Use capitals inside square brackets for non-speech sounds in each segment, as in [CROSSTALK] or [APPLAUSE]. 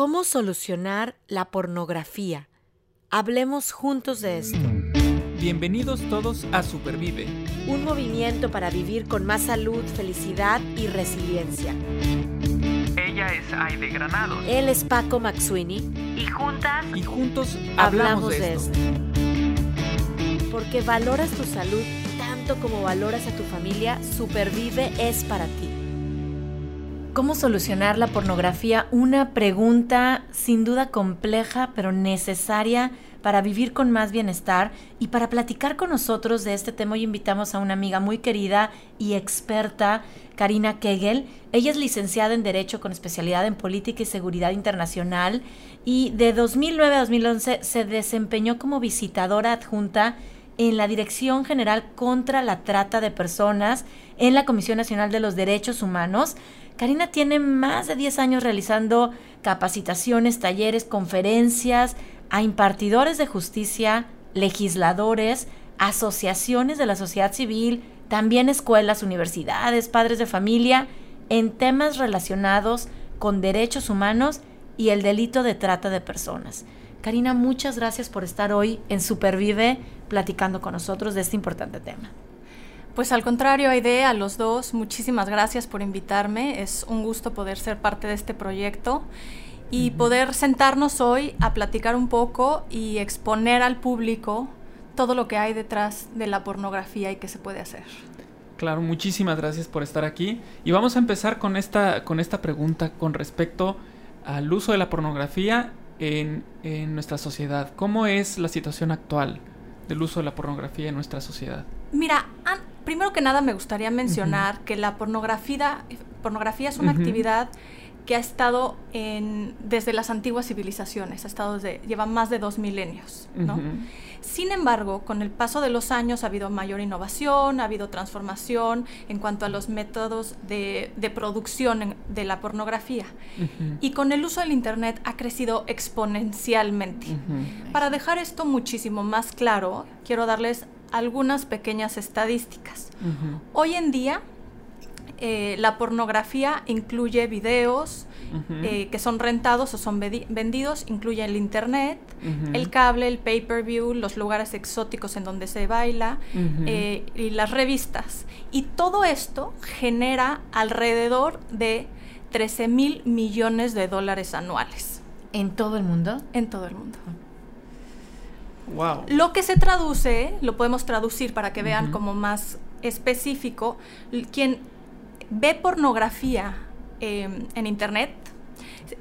¿Cómo solucionar la pornografía? Hablemos juntos de esto. Bienvenidos todos a Supervive. Un movimiento para vivir con más salud, felicidad y resiliencia. Ella es Aide Granado. Él es Paco Maxuini. Y juntas. Y juntos hablamos, de, esto. Porque valoras tu salud tanto como valoras a tu familia, Supervive es para ti. ¿Cómo solucionar la pornografía? Una pregunta sin duda compleja, pero necesaria para vivir con más bienestar y para platicar con nosotros de este tema hoy invitamos a una amiga muy querida y experta, Karina Kegel. Ella es licenciada en Derecho con especialidad en Política y Seguridad Internacional y de 2009 a 2011 se desempeñó como visitadora adjunta en la Dirección General contra la Trata de Personas en la Comisión Nacional de los Derechos Humanos. Karina tiene más de 10 años realizando capacitaciones, talleres, conferencias a impartidores de justicia, legisladores, asociaciones de la sociedad civil, también escuelas, universidades, padres de familia, en temas relacionados con derechos humanos y el delito de trata de personas. Karina, muchas gracias por estar hoy en Supervive platicando con nosotros de este importante tema. Pues al contrario, Aide, a los dos, muchísimas gracias por invitarme. Es un gusto poder ser parte de este proyecto y poder sentarnos hoy a platicar un poco y exponer al público todo lo que hay detrás de la pornografía y qué se puede hacer. Claro, muchísimas gracias por estar aquí. Y vamos a empezar con esta, con esta pregunta con respecto al uso de la pornografía en, en nuestra sociedad. ¿Cómo es la situación actual del uso de la pornografía en nuestra sociedad? Mira, primero que nada me gustaría mencionar que la pornografía, pornografía es una actividad que ha estado en, desde las antiguas civilizaciones, ha estado desde, lleva más de dos milenios, ¿no? Sin embargo, con el paso de los años ha habido mayor innovación, ha habido transformación en cuanto a los métodos de, producción de la pornografía. Y con el uso del Internet ha crecido exponencialmente. Para dejar esto muchísimo más claro, quiero darles algunas pequeñas estadísticas. Hoy en día, eh, la pornografía incluye videos eh, que son rentados o son vendidos, incluye el internet, el cable, el pay-per-view, los lugares exóticos en donde se baila eh, y las revistas. Y todo esto genera alrededor de 13 mil millones de dólares anuales. ¿En todo el mundo? En todo el mundo. Wow. Lo que se traduce, lo podemos traducir para que vean como más específico, quien ve pornografía em, en internet,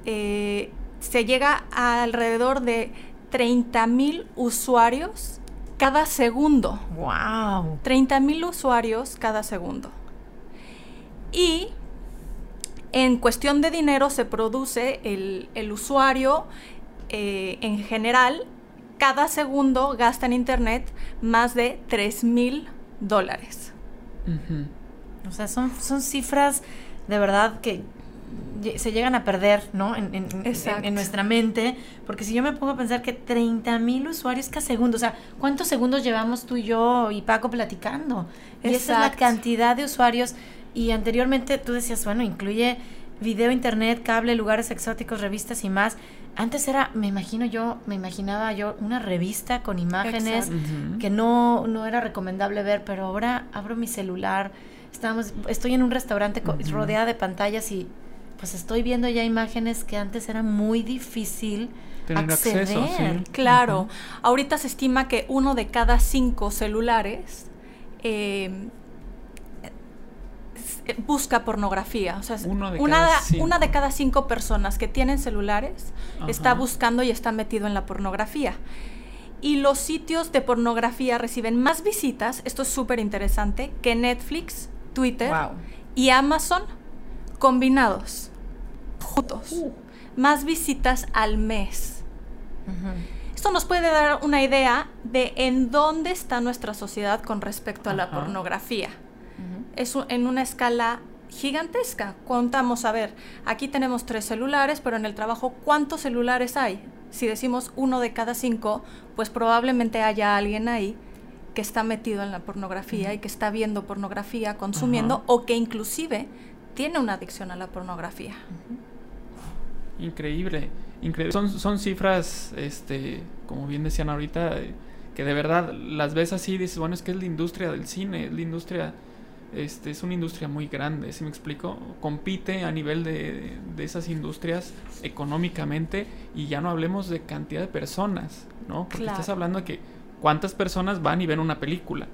eh, se llega a alrededor de 30 mil usuarios cada segundo. ¡Wow! 30 mil usuarios cada segundo. Y en cuestión de dinero se produce el, usuario eh, en general, cada segundo gasta en internet más de 3 mil dólares. O sea, son, son cifras de verdad que se llegan a perder, ¿no? En, en, nuestra mente, porque si yo me pongo a pensar que 30 mil usuarios cada segundo, o sea, ¿cuántos segundos llevamos tú y yo y Paco platicando? Y esa es la cantidad de usuarios. Y anteriormente tú decías, bueno, incluye video, internet, cable, lugares exóticos, revistas y más. Antes era, me imagino yo, me imaginaba yo una revista con imágenes que no, no era recomendable ver, pero ahora abro mi celular Estamos, estoy en un restaurante rodeada de pantallas y pues estoy viendo ya imágenes que antes era muy difícil acceder. Claro, ahorita se estima que uno de cada cinco celulares em, busca pornografía. O sea, una, de cada cinco personas que tienen celulares está buscando y está metido en la pornografía. Y los sitios de pornografía reciben más visitas, esto es súper interesante, que Netflix, Twitter y Amazon combinados, juntos. Uh. Más visitas al mes. Esto nos puede dar una idea de en dónde está nuestra sociedad con respecto a la pornografía. Es en una escala gigantesca. Contamos, a ver, aquí tenemos tres celulares, pero en el trabajo, ¿cuántos celulares hay? Si decimos uno de cada cinco, pues probablemente haya alguien ahí que está metido en la pornografía y que está viendo pornografía, consumiendo o que inclusive tiene una adicción a la pornografía. Increíble, increíble. Son, son cifras, este, como bien decían ahorita, eh, que de verdad las ves así y dices, bueno, es que es la industria del cine, es la industria, este, es una industria muy grande, ¿sí me explico? Compite a nivel de, de esas industrias económicamente y ya no hablemos de cantidad de personas, ¿no? Porque estás hablando de que cuántas personas van y ven una película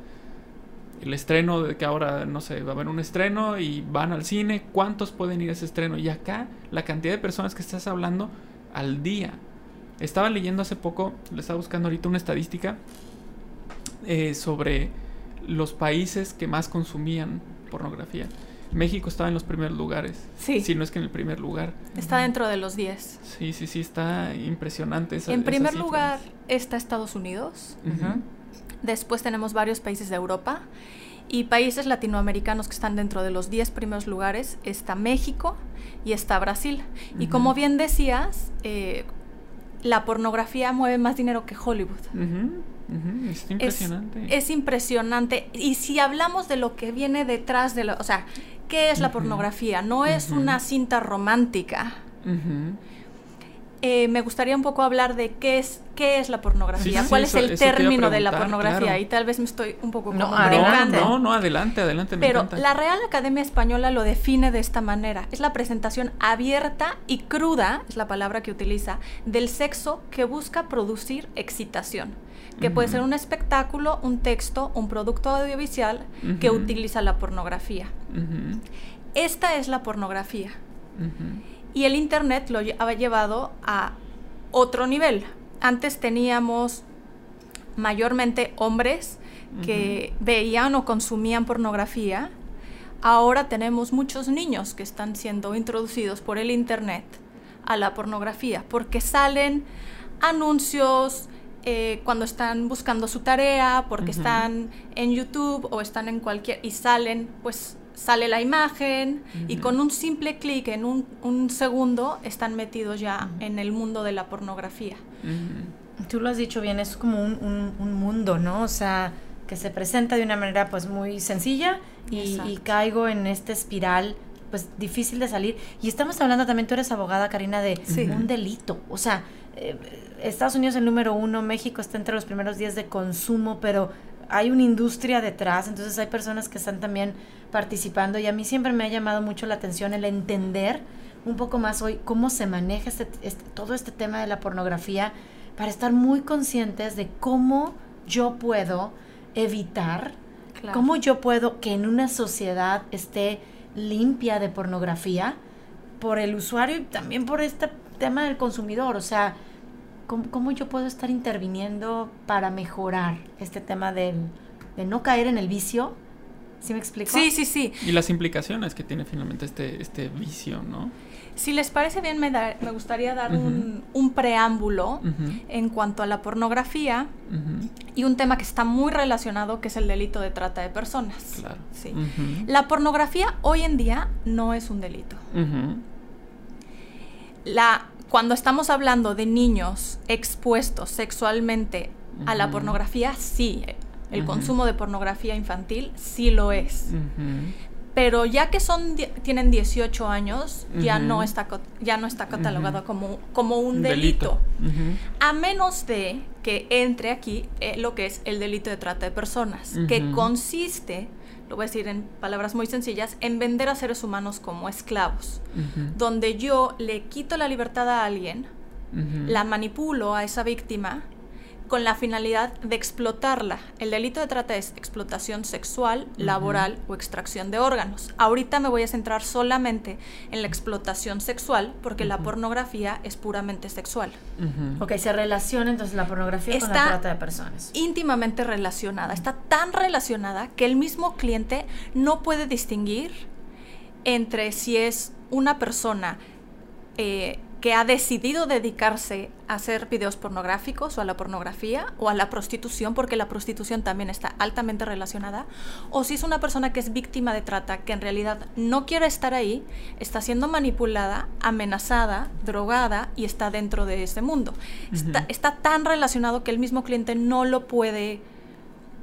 el estreno de que ahora, no sé, va a haber un estreno y van al cine, ¿cuántos pueden ir a ese estreno? Y acá la cantidad de personas que estás hablando al día. Estaba leyendo hace poco, le estaba buscando ahorita una estadística eh, sobre los países que más consumían pornografía. México estaba en los primeros lugares. Sí. Si no es que en el primer lugar. Está dentro de los 10. Sí, sí, sí, está impresionante. Esa, en primer lugar está Estados Unidos. Después tenemos varios países de Europa y países latinoamericanos que están dentro de los 10 primeros lugares. Está México y está Brasil. Y como bien decías, eh, la pornografía mueve más dinero que Hollywood. Es impresionante. Es, impresionante. Y si hablamos de lo que viene detrás de lo... O sea, ¿qué es la pornografía? No es una cinta romántica. Eh, me gustaría un poco hablar de qué es qué es la pornografía, cuál es el término de la pornografía y tal vez me estoy un poco no, adelante. No, no, adelante, adelante. Pero la Real Academia Española lo define de esta manera: es la presentación abierta y cruda, es la palabra que utiliza, del sexo que busca producir excitación, que puede ser un espectáculo, un texto, un producto audiovisual que utiliza la pornografía. Esta es la pornografía. Y el Internet lo ha llevado a otro nivel. Antes teníamos mayormente hombres que veían o consumían pornografía. Ahora tenemos muchos niños que están siendo introducidos por el Internet a la pornografía porque salen anuncios, eh, cuando están buscando su tarea, porque están en YouTube o están en cualquier y salen pues sale la imagen y con un simple clic en un, segundo están metidos ya en el mundo de la pornografía. Tú lo has dicho bien, es como un, mundo, ¿no? O sea, que se presenta de una manera pues muy sencilla y, caigo en esta espiral pues difícil de salir. Y estamos hablando también, tú eres abogada, Karina, de un delito. O sea, eh, Estados Unidos es el número uno, México está entre los primeros días de consumo, pero hay una industria detrás, entonces hay personas que están también participando y a mí siempre me ha llamado mucho la atención el entender un poco más hoy cómo se maneja este, este, todo este tema de la pornografía para estar muy conscientes de cómo yo puedo evitar, cómo yo puedo que en una sociedad esté limpia de pornografía por el usuario y también por este tema del consumidor, o sea, ¿cómo, yo puedo estar interviniendo para mejorar este tema del, de no caer en el vicio? ¿Sí me explico? Sí, sí, sí. Y las implicaciones que tiene finalmente este, este vicio, ¿no? Si les parece bien, me, me gustaría dar un, preámbulo en cuanto a la pornografía y un tema que está muy relacionado, que es el delito de trata de personas. Claro. Sí. La pornografía hoy en día no es un delito. La cuando estamos hablando de niños expuestos sexualmente a la pornografía, sí, el consumo de pornografía infantil sí lo es. Pero ya que son tienen 18 años, ya no está ya no está catalogado como, como un delito. A menos de que entre aquí eh, lo que es el delito de trata de personas, que consiste lo voy a decir en palabras muy sencillas, en vender a seres humanos como esclavos, donde yo le quito la libertad a alguien, la manipulo a esa víctima con la finalidad de explotarla. El delito de trata es explotación sexual, laboral o extracción de órganos. Ahorita me voy a centrar solamente en la explotación sexual porque la pornografía es puramente sexual. Ok, se relaciona entonces la pornografía con la trata de personas. Íntimamente relacionada. Está tan relacionada que el mismo cliente no puede distinguir entre si es una persona eh, que ha decidido dedicarse a hacer videos pornográficos o a la pornografía o a la prostitución, porque la prostitución también está altamente relacionada, o si es una persona que es víctima de trata, que en realidad no quiere estar ahí, está siendo manipulada, amenazada, drogada y está dentro de ese mundo. está, está tan relacionado que el mismo cliente no lo puede,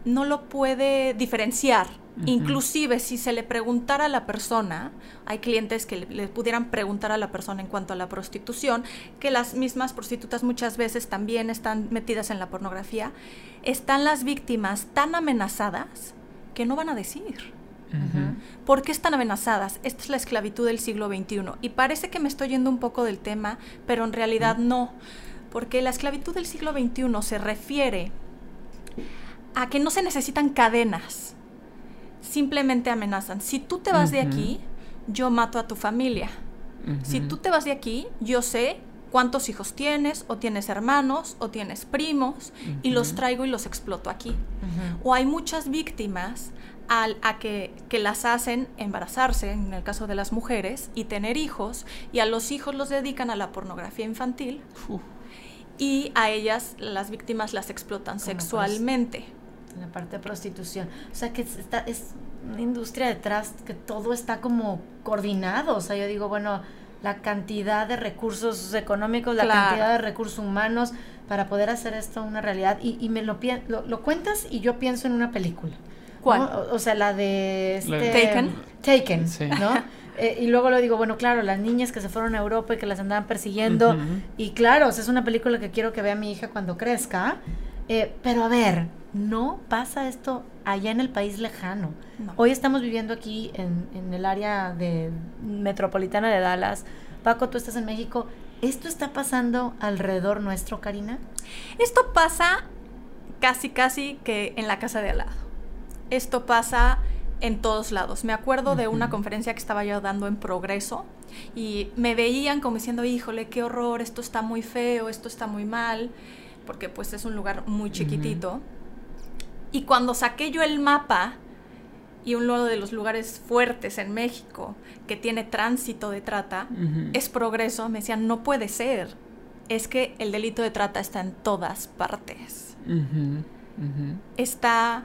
no lo puede diferenciar Inclusive si se le preguntara a la persona, hay clientes que le, pudieran preguntar a la persona en cuanto a la prostitución, que las mismas prostitutas muchas veces también están metidas en la pornografía, están las víctimas tan amenazadas que no van a decir. ¿Por qué están amenazadas? Esta es la esclavitud del siglo XXI. Y parece que me estoy yendo un poco del tema, pero en realidad no. Porque la esclavitud del siglo XXI se refiere a que no se necesitan cadenas simplemente amenazan. Si tú te vas de aquí, yo mato a tu familia. Si tú te vas de aquí, yo sé cuántos hijos tienes, o tienes hermanos, o tienes primos, y los traigo y los exploto aquí. O hay muchas víctimas al, a que, que, las hacen embarazarse, en el caso de las mujeres, y tener hijos, y a los hijos los dedican a la pornografía infantil, y a ellas, las víctimas, las explotan sexualmente la parte de prostitución. O sea, que está, es una industria detrás que todo está como coordinado. O sea, yo digo, bueno, la cantidad de recursos económicos, la cantidad de recursos humanos para poder hacer esto una realidad. Y, y me lo, lo, lo, cuentas y yo pienso en una película. ¿Cuál? O, sea, la de... Este, Taken. Taken, ¿no? Eh, y luego lo digo, bueno, claro, las niñas que se fueron a Europa y que las andaban persiguiendo. Y claro, o sea, es una película que quiero que vea mi hija cuando crezca. Eh, pero a ver, no pasa esto allá en el país lejano. Hoy estamos viviendo aquí en, el área de, metropolitana de Dallas. Paco, tú estás en México. ¿Esto está pasando alrededor nuestro, Karina? Esto pasa casi, casi que en la casa de al lado. Esto pasa en todos lados. Me acuerdo de una conferencia que estaba yo dando en Progreso y me veían como diciendo, híjole, qué horror, esto está muy feo, esto está muy mal, porque pues es un lugar muy chiquitito. Y cuando saqué yo el mapa y uno de los lugares fuertes en México que tiene tránsito de trata es progreso, me decían, no puede ser. Es que el delito de trata está en todas partes. Está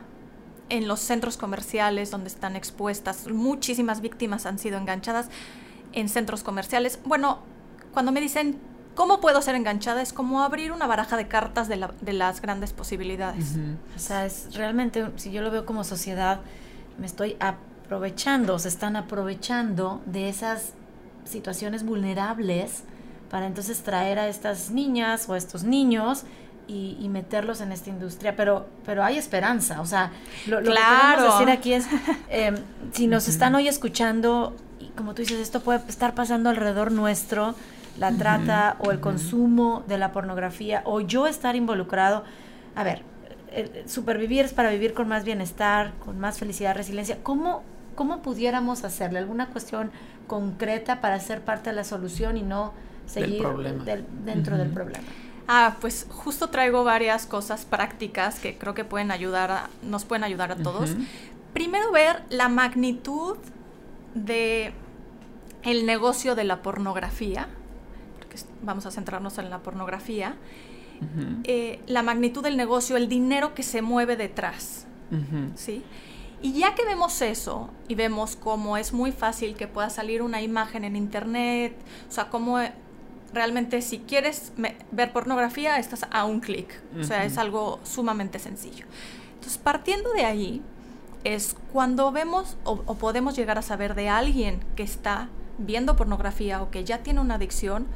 en los centros comerciales donde están expuestas. Muchísimas víctimas han sido enganchadas en centros comerciales. Bueno, cuando me dicen ¿Cómo puedo ser enganchada? Es como abrir una baraja de cartas de, las grandes posibilidades. O sea, es realmente, si yo lo veo como sociedad, me estoy aprovechando, se están aprovechando de esas situaciones vulnerables para entonces traer a estas niñas o a estos niños y, meterlos en esta industria, pero, pero hay esperanza, o sea, lo, que queremos decir aquí es, em, si nos están hoy escuchando, y como tú dices, esto puede estar pasando alrededor nuestro, la trata o el consumo de la pornografía o yo estar involucrado. A ver, supervivir es para vivir con más bienestar, con más felicidad, resiliencia. ¿Cómo, cómo pudiéramos hacerle alguna cuestión concreta para ser parte de la solución y no seguir dentro del problema? Ah, pues justo traigo varias cosas prácticas que creo que pueden ayudar a, nos pueden ayudar a todos. Primero ver la magnitud de el negocio de la pornografía vamos a centrarnos en la pornografía, eh, la magnitud del negocio, el dinero que se mueve detrás. ¿sí? Y ya que vemos eso y vemos cómo es muy fácil que pueda salir una imagen en internet, o sea, cómo realmente si quieres ver pornografía estás a un clic, o sea, es algo sumamente sencillo. Entonces, partiendo de ahí, es cuando vemos o, podemos llegar a saber de alguien que está viendo pornografía o que ya tiene una adicción,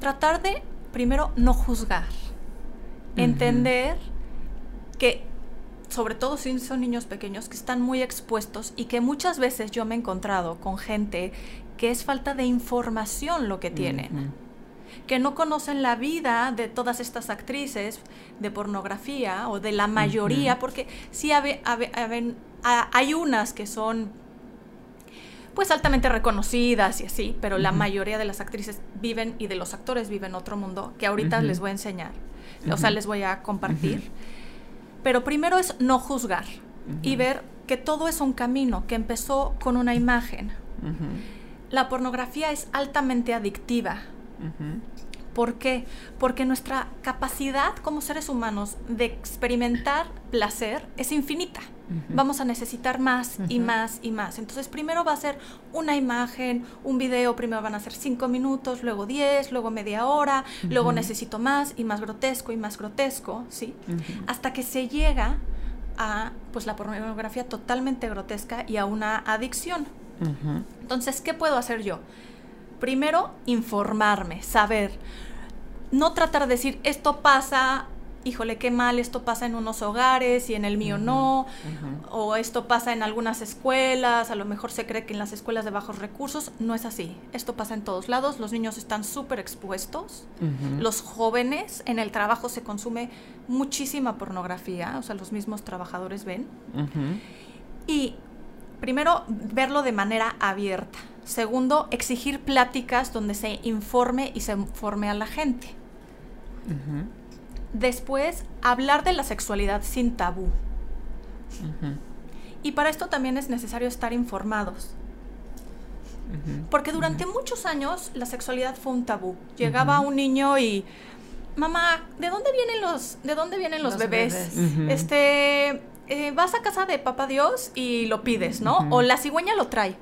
tratar de primero no juzgar, entender que sobre todo si son niños pequeños que están muy expuestos y que muchas veces yo me he encontrado con gente que es falta de información lo que tienen. que no conocen la vida de todas estas actrices de pornografía o de la mayoría, porque sí hay unas que son pues altamente reconocidas y así, pero la mayoría de las actrices viven y de los actores viven otro mundo que ahorita les voy a enseñar, o sea, les voy a compartir. Pero primero es no juzgar y ver que todo es un camino que empezó con una imagen. La pornografía es altamente adictiva. ¿Por qué? Porque nuestra capacidad como seres humanos de experimentar placer es infinita vamos a necesitar más y más y más. Entonces, primero va a ser una imagen, un video, primero van a ser cinco minutos, luego diez, luego media hora, luego necesito más y más grotesco y más grotesco, ¿sí? Hasta que se llega a pues la pornografía totalmente grotesca y a una adicción. Entonces, ¿qué puedo hacer yo? Primero, informarme, saber. No tratar de decir, esto pasa, híjole, qué mal, esto pasa en unos hogares y en el mío no, o esto pasa en algunas escuelas, a lo mejor se cree que en las escuelas de bajos recursos, no es así, esto pasa en todos lados, los niños están súper expuestos, los jóvenes, en el trabajo se consume muchísima pornografía, o sea, los mismos trabajadores ven, y primero, verlo de manera abierta. Segundo, exigir pláticas donde se informe y se informe a la gente. Después, hablar de la sexualidad sin tabú. Y para esto también es necesario estar informados. Porque durante muchos años la sexualidad fue un tabú. Llegaba un niño y mamá, ¿de dónde vienen los, de dónde vienen los, bebés? Este, eh, vas a casa de papá Dios y lo pides, ¿no? O la cigüeña lo trae.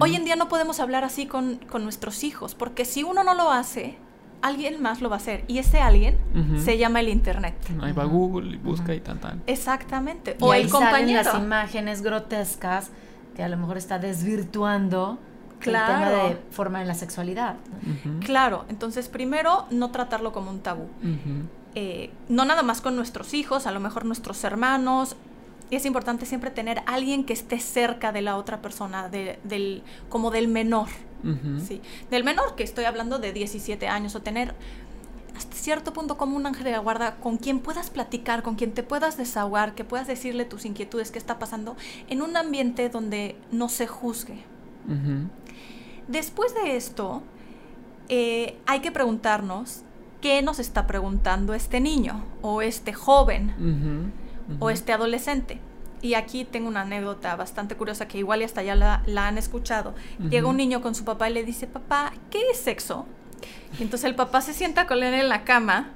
Hoy en día no podemos hablar así con, con, nuestros hijos, porque si uno no lo hace, alguien más lo va a hacer. Y ese alguien se llama el Internet. Ahí va Google y busca y tal, tal. Exactamente. o el compañero. las imágenes grotescas que a lo mejor está desvirtuando claro. el tema de forma en la sexualidad. Claro. Entonces, primero, no tratarlo como un tabú. Eh, no nada más con nuestros hijos, a lo mejor nuestros hermanos, y es importante siempre tener alguien que esté cerca de la otra persona, del, como del menor. ¿sí? Del menor, que estoy hablando de 17 años, o tener hasta cierto punto como un ángel de la guarda con quien puedas platicar, con quien te puedas desahogar, que puedas decirle tus inquietudes, qué está pasando, en un ambiente donde no se juzgue. Después de esto, eh, hay que preguntarnos qué nos está preguntando este niño o este joven o este adolescente. Y aquí tengo una anécdota bastante curiosa que igual y hasta ya la, han escuchado. Llega un niño con su papá y le dice, papá, ¿qué es sexo? Y entonces el papá se sienta con él en la cama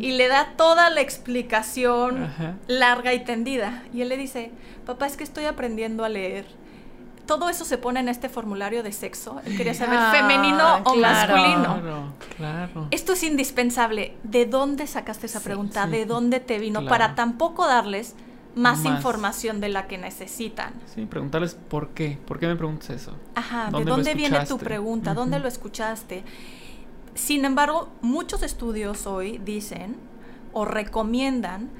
y le da toda la explicación larga y tendida. Y él le dice, papá, es que estoy aprendiendo a leer. Todo eso se pone en este formulario de sexo. Él quería saber ah, femenino o masculino. Claro, Esto es indispensable. ¿De dónde sacaste esa pregunta? ¿De dónde te vino? Para tampoco darles más, información de la que necesitan. Sí, preguntarles por qué. ¿Por qué me preguntas eso? Ajá, ¿de dónde viene tu pregunta? ¿Dónde lo escuchaste? Sin embargo, muchos estudios hoy dicen o recomiendan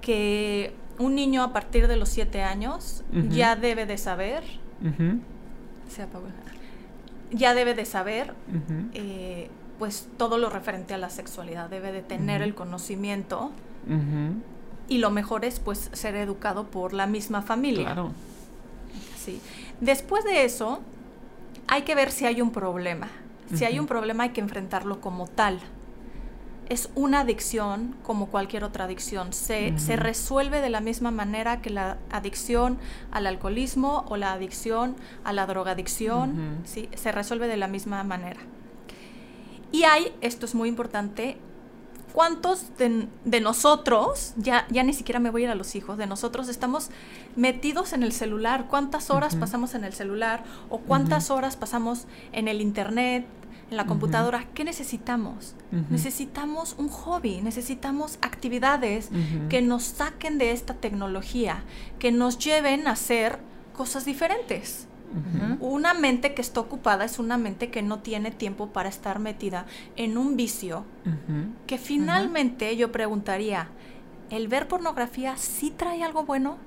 que un niño a partir de los siete años ya debe de saber. Se apagó. Ya debe de saber. Eh, pues todo lo referente a la sexualidad debe de tener el conocimiento y lo mejor es pues ser educado por la misma familia. Claro. Sí. Después de eso, hay que ver si hay un problema. Si hay un problema hay que enfrentarlo como tal. Es una adicción como cualquier otra adicción. Se, se, resuelve de la misma manera que la adicción al alcoholismo o la adicción a la drogadicción. ¿sí? Se resuelve de la misma manera. Y hay, esto es muy importante, ¿cuántos de, nosotros, ya, ya ni siquiera me voy a ir a los hijos, de nosotros estamos metidos en el celular? ¿Cuántas horas pasamos en el celular? ¿O cuántas horas pasamos en el internet, en la computadora? ¿Qué necesitamos? Necesitamos un hobby, necesitamos actividades que nos saquen de esta tecnología, que nos lleven a hacer cosas diferentes. Una mente que está ocupada es una mente que no tiene tiempo para estar metida en un vicio que finalmente yo preguntaría, ¿el ver pornografía sí trae algo bueno?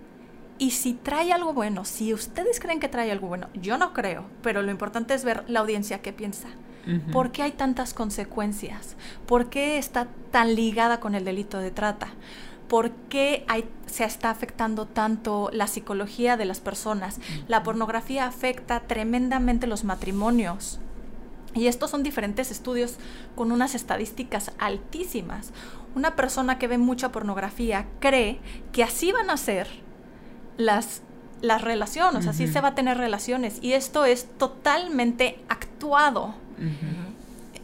Y si trae algo bueno, si ustedes creen que trae algo bueno, yo no creo, pero lo importante es ver la audiencia qué piensa. ¿Por qué hay tantas consecuencias? ¿Por qué está tan ligada con el delito de trata? por qué se está afectando tanto la psicología de las personas. La pornografía afecta tremendamente los matrimonios. Y estos son diferentes estudios con unas estadísticas altísimas. Una persona que ve mucha pornografía cree que así van a ser las, las relaciones, así se va a tener relaciones. Y esto es totalmente actuado.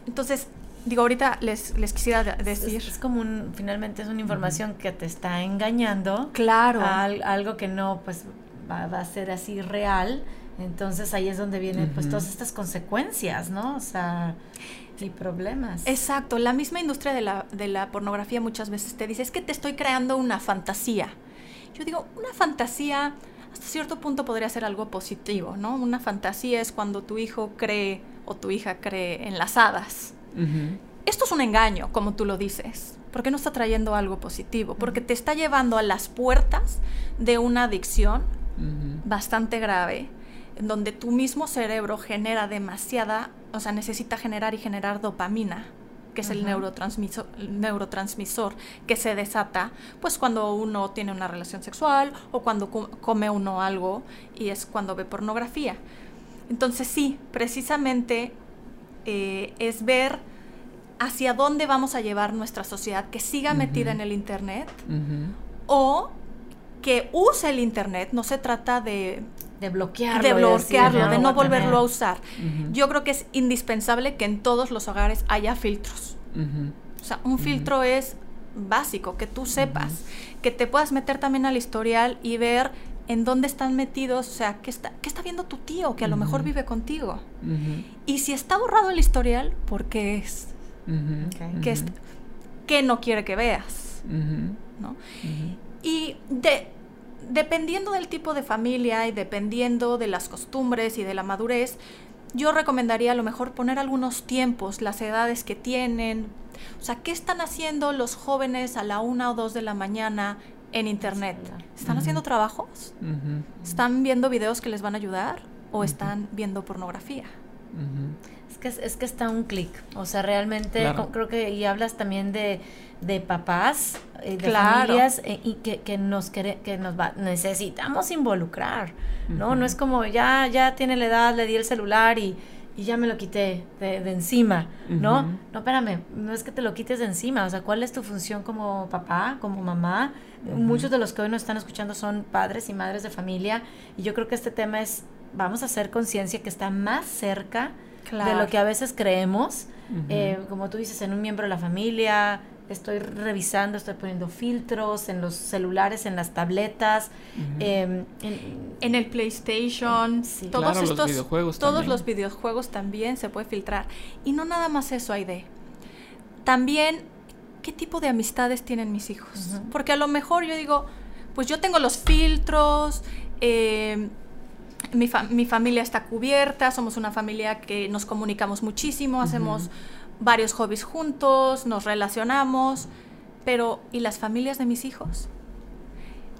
Entonces, digo, ahorita les, les quisiera decir. Es, como un, finalmente es una información que te está engañando. Claro. algo que no, pues, va, a ser así real. Entonces ahí es donde vienen, pues, todas estas consecuencias, ¿no? O sea, y problemas. Exacto. La misma industria de la, de la pornografía muchas veces te dice, es que te estoy creando una fantasía. yo digo, una fantasía hasta cierto punto podría ser algo positivo, ¿no? Una fantasía es cuando tu hijo cree o tu hija cree en las hadas. Esto es un engaño, como tú lo dices, porque no está trayendo algo positivo, porque te está llevando a las puertas de una adicción bastante grave, en donde tu mismo cerebro genera demasiada, o sea, necesita generar y generar dopamina que es el neurotransmisor, neurotransmisor que se desata pues cuando uno tiene una relación sexual o cuando come uno algo y es cuando ve pornografía. Entonces sí, precisamente eh, es ver hacia dónde vamos a llevar nuestra sociedad, que siga metida en el Internet o que use el Internet, no se trata de de bloquearlo. De bloquearlo, de, no, volverlo a usar. Yo creo que es indispensable que en todos los hogares haya filtros. O sea, un filtro es básico, que tú sepas, que te puedas meter también al historial y ver en dónde están metidos, o sea, qué está, qué está viendo tu tío, que a lo mejor vive contigo. Y si está borrado el historial, ¿por qué es? ¿Qué, no quiere que veas? ¿no? Y de, dependiendo del tipo de familia y dependiendo de las costumbres y de la madurez, yo recomendaría a lo mejor poner algunos tiempos, las edades que tienen. O sea, ¿qué están haciendo los jóvenes a la una o dos de la mañana en internet? ¿Están haciendo trabajos? ¿Están viendo videos que les van a ayudar? ¿O están viendo pornografía? Es que, es que está un clic. O sea, realmente creo que, y hablas también de de papás, eh, de familias eh, y que, que nos que nos va, necesitamos involucrar, ¿no? No es como ya ya tiene la edad, le di el celular y, y ya me lo quité de, encima, ¿no? No, espérame, no es que te lo quites de encima, o sea, ¿cuál es tu función como papá, como mamá? Muchos de los que hoy nos están escuchando son padres y madres de familia y yo creo que este tema es, vamos a hacer conciencia que está más cerca de lo que a veces creemos, eh, como tú dices, en un miembro de la familia, estoy revisando, estoy poniendo filtros en los celulares, en las tabletas, em, en, el PlayStation, todos estos, los videojuegos todos también. los videojuegos también se puede filtrar. Y no nada más eso, Aide. También, ¿qué tipo de amistades tienen mis hijos? Porque a lo mejor yo digo, pues yo tengo los filtros, em, mi, mi, familia está cubierta, somos una familia que nos comunicamos muchísimo, hacemos varios hobbies juntos, nos relacionamos, pero ¿y las familias de mis hijos?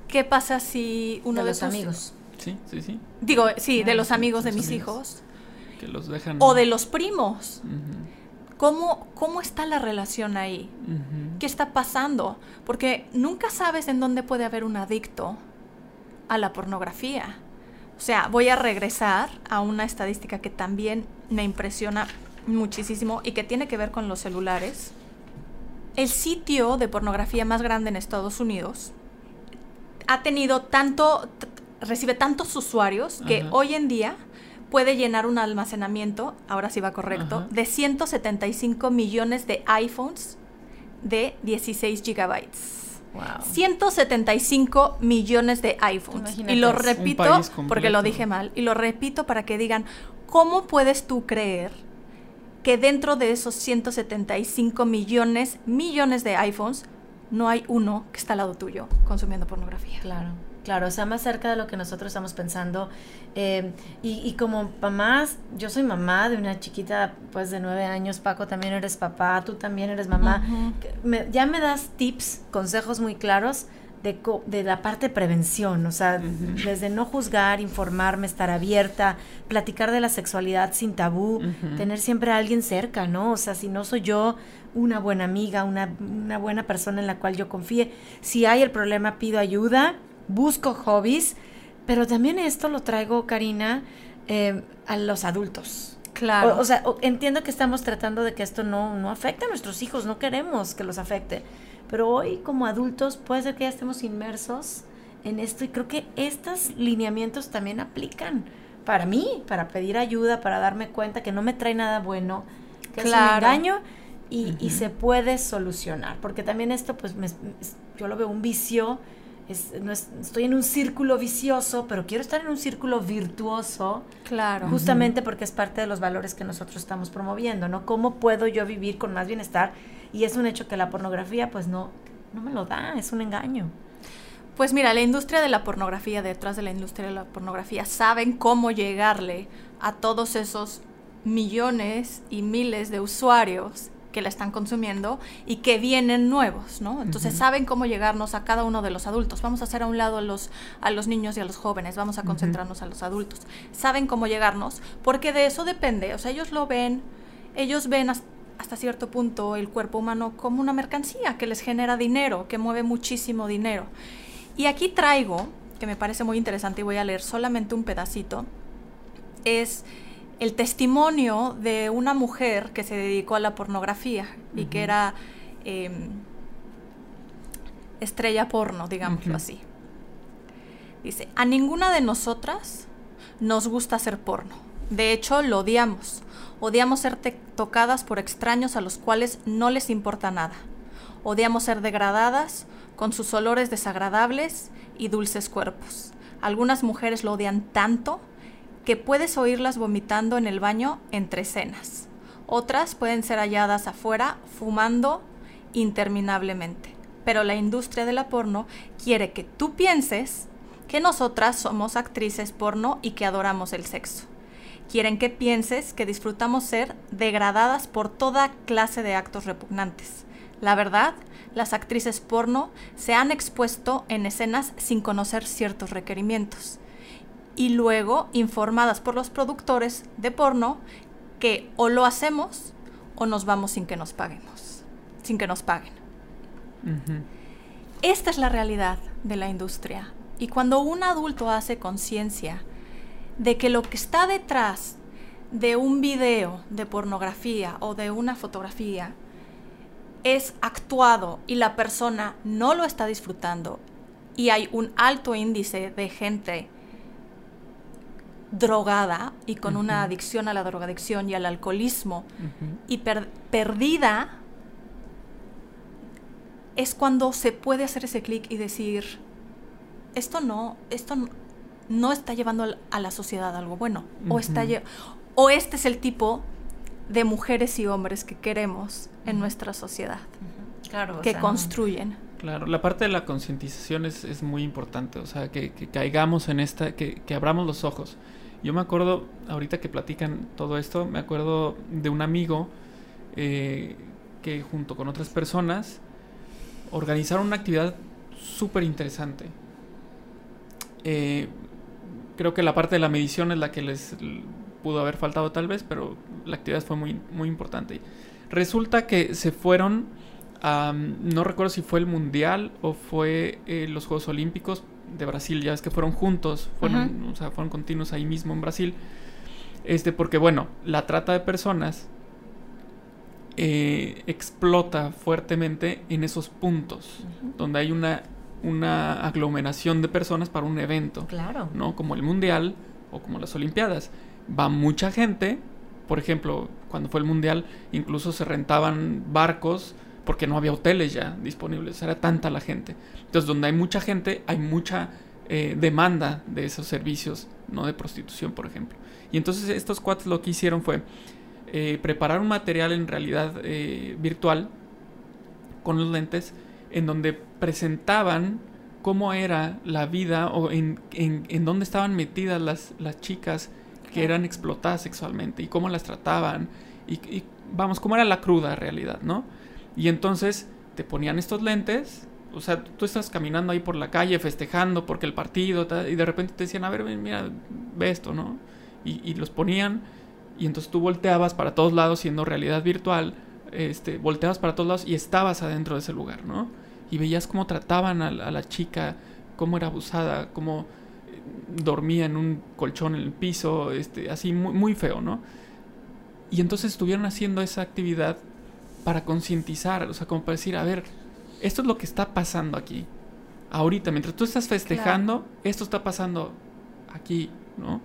¿Qué pasa si uno de, los amigos? Sí, sí, sí. Digo, sí, de los amigos de mis hijos. Que los dejan. O de los primos. ¿Cómo, ¿Cómo, está la relación ahí? ¿Qué está pasando? Porque nunca sabes en dónde puede haber un adicto a la pornografía. O sea, voy a regresar a una estadística que también me impresiona muchísimo y que tiene que ver con los celulares. El sitio de pornografía más grande en Estados Unidos ha tenido tanto, recibe tantos usuarios que hoy en día puede llenar un almacenamiento, ahora sí va correcto, de 175 millones de iPhones de 16 gigabytes. 175 millones de iPhones. Y lo repito porque lo dije mal. Y lo repito para que digan, ¿cómo puedes tú creer que dentro de esos 175 millones, millones de iPhones, no hay uno que está al lado tuyo consumiendo pornografía. Claro, claro, o sea, más cerca de lo que nosotros estamos pensando. Eh, y, como mamás, yo soy mamá de una chiquita pues de nueve años, Paco también eres papá, tú también eres mamá. ya me das tips, consejos muy claros de, la parte de prevención, o sea, desde no juzgar, informarme, estar abierta, platicar de la sexualidad sin tabú, tener siempre a alguien cerca, ¿no? O sea, si no soy yo una buena amiga, una, buena persona en la cual yo confíe, si hay el problema pido ayuda, busco hobbies, pero también esto lo traigo, Karina, eh, a los adultos. Claro. O, sea, entiendo que estamos tratando de que esto no, no afecte a nuestros hijos, no queremos que los afecte pero hoy como adultos puede ser que ya estemos inmersos en esto y creo que estos lineamientos también aplican para mí, para pedir ayuda, para darme cuenta que no me trae nada bueno, que es un engaño y, se puede solucionar, porque también esto pues yo lo veo un vicio, no estoy en un círculo vicioso, pero quiero estar en un círculo virtuoso. Claro. Justamente porque es parte de los valores que nosotros estamos promoviendo, ¿no? ¿Cómo puedo yo vivir con más bienestar y es un hecho que la pornografía pues no, no me lo da, es un engaño. Pues mira, la industria de la pornografía, detrás de la industria de la pornografía, saben cómo llegarle a todos esos millones y miles de usuarios que la están consumiendo y que vienen nuevos, ¿no? Entonces saben cómo llegarnos a cada uno de los adultos. Vamos a hacer a un lado a los, a los niños y a los jóvenes, vamos a concentrarnos a los adultos. Saben cómo llegarnos porque de eso depende, o sea, ellos lo ven, ellos ven hasta cierto punto el cuerpo humano como una mercancía que les genera dinero, que mueve muchísimo dinero. Y aquí traigo, que me parece muy interesante y voy a leer solamente un pedacito, es el testimonio de una mujer que se dedicó a la pornografía y que era em, estrella porno, digámoslo así. Dice, a ninguna de nosotras nos gusta hacer porno. De hecho, lo odiamos. Odiamos ser tocadas por extraños a los cuales no les importa nada. Odiamos ser degradadas con sus olores desagradables y dulces cuerpos. Algunas mujeres lo odian tanto que puedes oírlas vomitando en el baño entre escenas. Otras pueden ser halladas afuera fumando interminablemente. Pero la industria de la porno quiere que tú pienses que nosotras somos actrices porno y que adoramos el sexo. Quieren que pienses que disfrutamos ser degradadas por toda clase de actos repugnantes. La verdad, las actrices porno se han expuesto en escenas sin conocer ciertos requerimientos y luego informadas por los productores de porno que o lo hacemos o nos vamos sin que nos paguemos, sin que nos paguen. Esta es la realidad de la industria. Y cuando un adulto hace conciencia de que lo que está detrás de un video de pornografía o de una fotografía es actuado y la persona no lo está disfrutando y hay un alto índice de gente drogada y con una adicción a la drogadicción y al alcoholismo y perdida, es cuando se puede hacer ese clic y decir, esto no, esto no, está llevando a la sociedad algo bueno, o, está o este es el tipo de mujeres y hombres que queremos en nuestra sociedad, claro, que construyen. Claro, la parte de la concientización es, es, muy importante, o sea, que, caigamos en esta, que, que abramos los ojos. Yo me acuerdo, ahorita que platican todo esto, me acuerdo de un amigo eh, que junto con otras personas organizaron una actividad súper interesante. Eh, creo que la parte de la medición es la que les pudo haber faltado tal vez, pero la actividad fue muy, muy importante. Resulta que se fueron a, no recuerdo si fue el Mundial o fue eh, los Juegos Olímpicos, de Brasil, ya ves que fueron juntos, fueron, o sea, fueron continuos ahí mismo en Brasil. Este, porque bueno, la trata de personas eh, explota fuertemente en esos puntos, donde hay una, una aglomeración de personas para un evento. Claro. ¿No? Como el Mundial o como las Olimpiadas. Va mucha gente, por ejemplo, cuando fue el Mundial, incluso se rentaban barcos porque no había hoteles ya disponibles, era tanta la gente. Entonces, donde hay mucha gente, hay mucha eh, demanda de esos servicios, no de prostitución, por ejemplo. Y entonces estos cuates lo que hicieron fue eh, preparar un material en realidad eh, virtual con los lentes en donde presentaban cómo era la vida o en, en, dónde estaban metidas las, las chicas que eran explotadas sexualmente y cómo las trataban y, y, vamos, cómo era la cruda realidad, ¿no? Y entonces te ponían estos lentes, o sea, tú estás caminando ahí por la calle festejando porque el partido, y de repente te decían, a ver, mira, ve esto, ¿no? Y, los ponían, y entonces tú volteabas para todos lados siendo realidad virtual, este, volteabas para todos lados y estabas adentro de ese lugar, ¿no? Y veías cómo trataban a, a la chica, cómo era abusada, cómo eh, dormía en un colchón en el piso, este, así muy, muy feo, ¿no? Y entonces estuvieron haciendo esa actividad para concientizar, o sea, como para decir, a ver, esto es lo que está pasando aquí. Ahorita, mientras tú estás festejando, esto está pasando aquí, ¿no?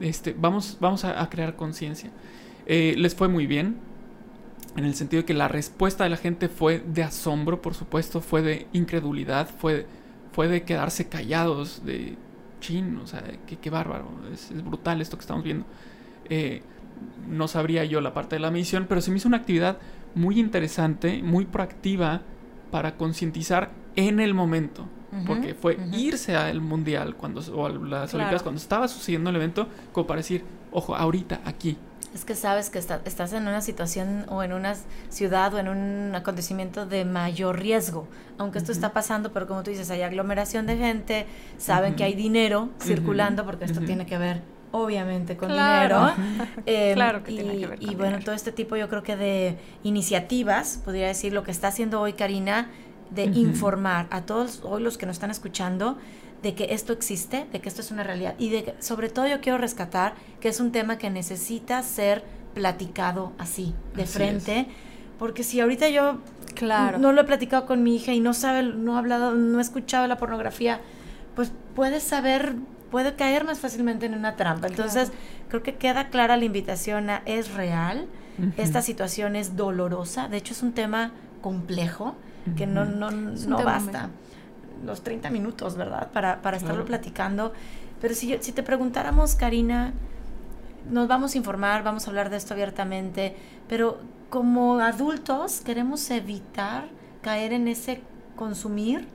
Este, vamos, vamos a, crear conciencia. Eh, les fue muy bien, en el sentido de que la respuesta de la gente fue de asombro, por supuesto, fue de incredulidad, fue, fue de quedarse callados, de chin, o sea, qué, bárbaro, es, brutal esto que estamos viendo. Eh, no sabría yo la parte de la medición, pero se me hizo una actividad muy interesante, muy proactiva para concientizar en el momento. porque fue irse al mundial cuando, o a las Olimpiadas cuando estaba sucediendo el evento, como para decir, ojo, ahorita, aquí. Es que sabes que estás en una situación o en una ciudad o en un acontecimiento de mayor riesgo, aunque esto está pasando, pero como tú dices, hay aglomeración de gente, saben que hay dinero circulando, porque esto tiene que ver obviamente con dinero. Em, claro que y, tiene que ver Y bueno, todo este tipo yo creo que de iniciativas, podría decir, lo que está haciendo hoy Karina, de informar a todos hoy los que nos están escuchando de que esto existe, de que esto es una realidad. Y de que sobre todo yo quiero rescatar que es un tema que necesita ser platicado así, de frente, porque si ahorita yo claro. no lo he platicado con mi hija y no sabe, no ha hablado, no ha escuchado la pornografía, pues puede saber, puede caer más fácilmente en una trampa. Entonces, creo que queda clara la invitación a es real, esta situación es dolorosa, de hecho es un tema complejo que no, no, no basta los 30 minutos, ¿verdad? Para, para estarlo platicando. Pero si, si te preguntáramos, Karina, nos vamos a informar, vamos a hablar de esto abiertamente, pero como adultos queremos evitar caer en ese consumir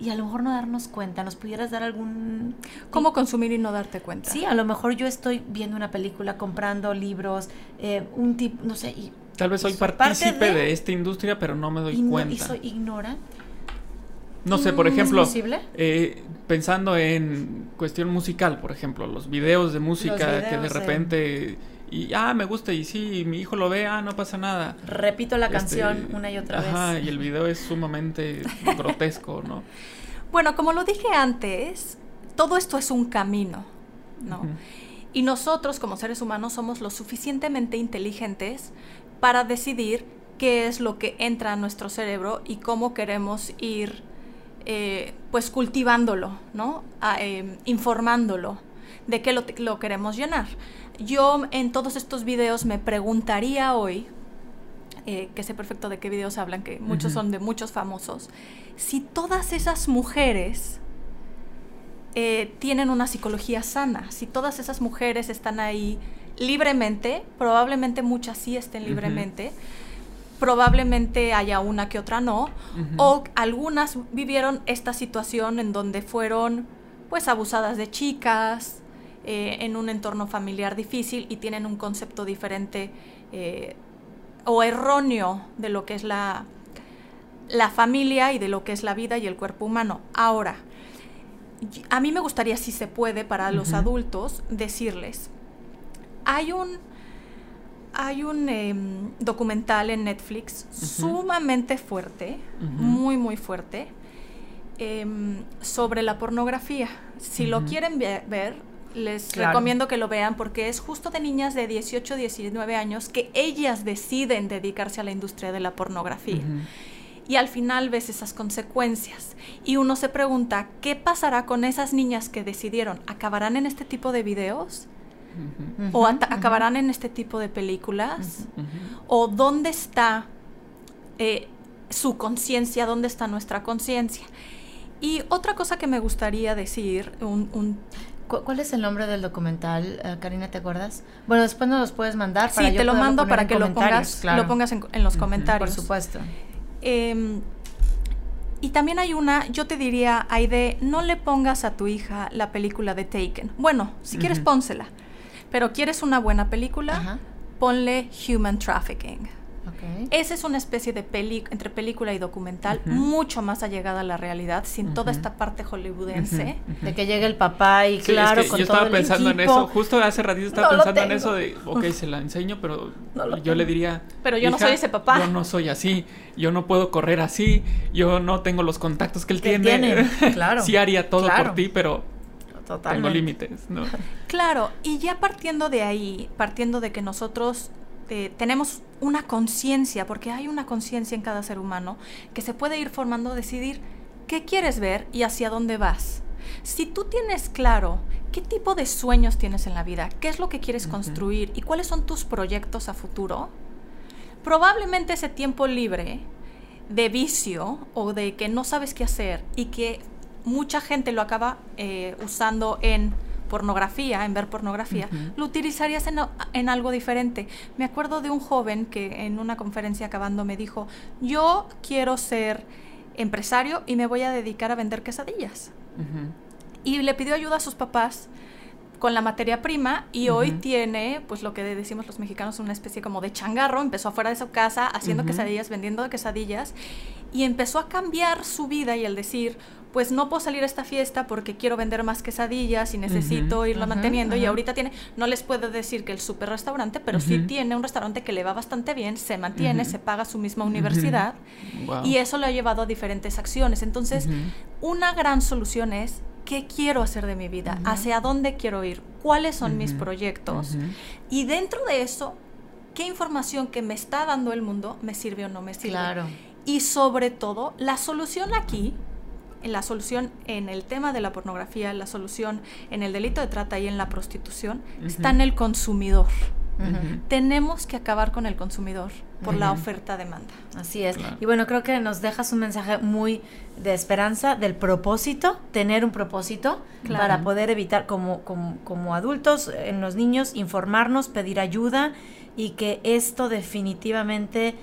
y a lo mejor no darnos cuenta. ¿Nos pudieras dar algún... ¿Cómo consumir y no darte cuenta? Sí, a lo mejor yo estoy viendo una película, comprando libros, eh, un tipo, no sé... Y, Tal vez soy partícipe de... esta industria, pero no me doy cuenta. y soy ignorante. No sé, por ejemplo, eh, pensando en cuestión musical, por ejemplo, los videos de música que de repente... Y, ah, me gusta, y sí, mi hijo lo ve, ah, no pasa nada. Repito la este, canción una y otra vez. Ajá, y el video es sumamente [LAUGHS] grotesco, ¿no? Bueno, como lo dije antes, todo esto es un camino, ¿no? Y nosotros como seres humanos somos lo suficientemente inteligentes para decidir qué es lo que entra a nuestro cerebro y cómo queremos ir eh, pues cultivándolo, ¿no? Em, informándolo de qué lo, queremos llenar. Yo en todos estos videos me preguntaría hoy, eh, que sé perfecto de qué videos hablan, que muchos son de muchos famosos, si todas esas mujeres eh, tienen una psicología sana, si todas esas mujeres están ahí libremente, probablemente muchas sí estén libremente, probablemente haya una que otra no, o algunas vivieron esta situación en donde fueron pues abusadas de chicas, eh, en un entorno familiar difícil y tienen un concepto diferente eh, o erróneo de lo que es la, la familia y de lo que es la vida y el cuerpo humano. Ahora, a mí me gustaría, si se puede, para los adultos, decirles, hay un hay un em, documental en Netflix sumamente fuerte, muy, muy fuerte, em, sobre la pornografía. Si lo quieren ver, les recomiendo que lo vean porque es justo de niñas de 18, 19 años que ellas deciden dedicarse a la industria de la pornografía. Y al final ves esas consecuencias. Y uno se pregunta, ¿qué pasará con esas niñas que decidieron? ¿Acabarán en este tipo de videos? O acabarán en este tipo de películas, o dónde está eh, su conciencia, dónde está nuestra conciencia. Y otra cosa que me gustaría decir, un, ¿Cuál es el nombre del documental, eh, Karina, te acuerdas? Bueno, después nos los puedes mandar. Para sí, te lo mando para que lo pongas, lo pongas en, los comentarios. Por supuesto. Em, y también hay una, yo te diría, Aide, no le pongas a tu hija la película de Taken. Bueno, si quieres pónsela, pero quieres una buena película, ponle Human Trafficking. Esa es una especie de peli entre película y documental mucho más allegada a la realidad, sin toda esta parte hollywoodense. De que llegue el papá y claro, yo estaba pensando en eso, justo hace ratito estaba pensando en eso de, ok, se la enseño, pero yo le diría... Pero yo no soy ese papá. Yo no soy así, yo no puedo correr así, yo no tengo los contactos que él tiene. tiene. [LAUGHS] Claro. sí haría todo por ti, pero tengo límites, ¿no? [LAUGHS] Claro, y ya partiendo de ahí, partiendo de que nosotros eh, tenemos una conciencia, porque hay una conciencia en cada ser humano, que se puede ir formando, decidir qué quieres ver y hacia dónde vas. Si tú tienes claro qué tipo de sueños tienes en la vida, qué es lo que quieres construir y cuáles son tus proyectos a futuro, probablemente ese tiempo libre de vicio o de que no sabes qué hacer y que mucha gente lo acaba eh, usando en pornografía, en ver pornografía, lo utilizarías en, algo diferente. Me acuerdo de un joven que en una conferencia acabando me dijo, yo quiero ser empresario y me voy a dedicar a vender quesadillas. Y le pidió ayuda a sus papás con la materia prima y hoy tiene, pues lo que decimos los mexicanos, una especie como de changarro. Empezó afuera de su casa haciendo quesadillas, vendiendo quesadillas y empezó a cambiar su vida y el decir, pues no puedo salir a esta fiesta porque quiero vender más quesadillas y necesito irlo manteniendo. Y ahorita tiene, no les puedo decir que el super restaurante, pero sí tiene un restaurante que le va bastante bien, se mantiene, se paga su misma universidad y eso lo ha llevado a diferentes acciones. Entonces, una gran solución es qué quiero hacer de mi vida, hacia dónde quiero ir, cuáles son mis proyectos. Y dentro de eso, qué información que me está dando el mundo me sirve o no me sirve. Claro. Y sobre todo, la solución aquí, la solución en el tema de la pornografía, la solución en el delito de trata y en la prostitución, está en el consumidor. Tenemos que acabar con el consumidor por la oferta-demanda. Así es. Y bueno, creo que nos dejas un mensaje muy de esperanza del propósito, tener un propósito para poder evitar como, como, como adultos, en los niños, informarnos, pedir ayuda y que esto definitivamente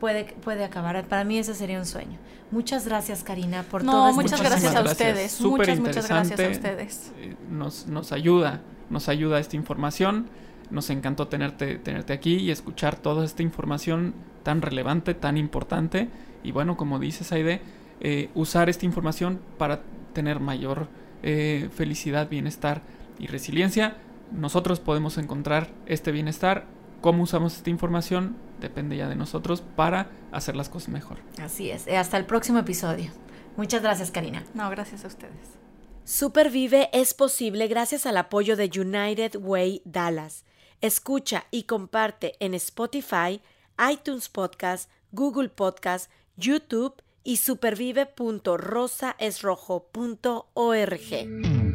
puede, puede acabar. Para mí ese sería un sueño. Muchas gracias, Karina, por no, todas muchas gracias a ustedes. muchas, muchas gracias a ustedes. Eh, nos, nos ayuda, nos ayuda esta información nos encantó tenerte, tenerte aquí y escuchar toda esta información tan relevante, tan importante. Y bueno, como dices, Aide, eh, usar esta información para tener mayor eh, felicidad, bienestar y resiliencia. Nosotros podemos encontrar este bienestar. Cómo usamos esta información depende ya de nosotros para hacer las cosas mejor. Así es. Eh, hasta el próximo episodio. Muchas gracias, Karina. No, gracias a ustedes. Supervive es posible gracias al apoyo de United Way Dallas Escucha y comparte en Spotify, iTunes Podcast, Google Podcast, YouTube y supervive.rosaesrojo.org.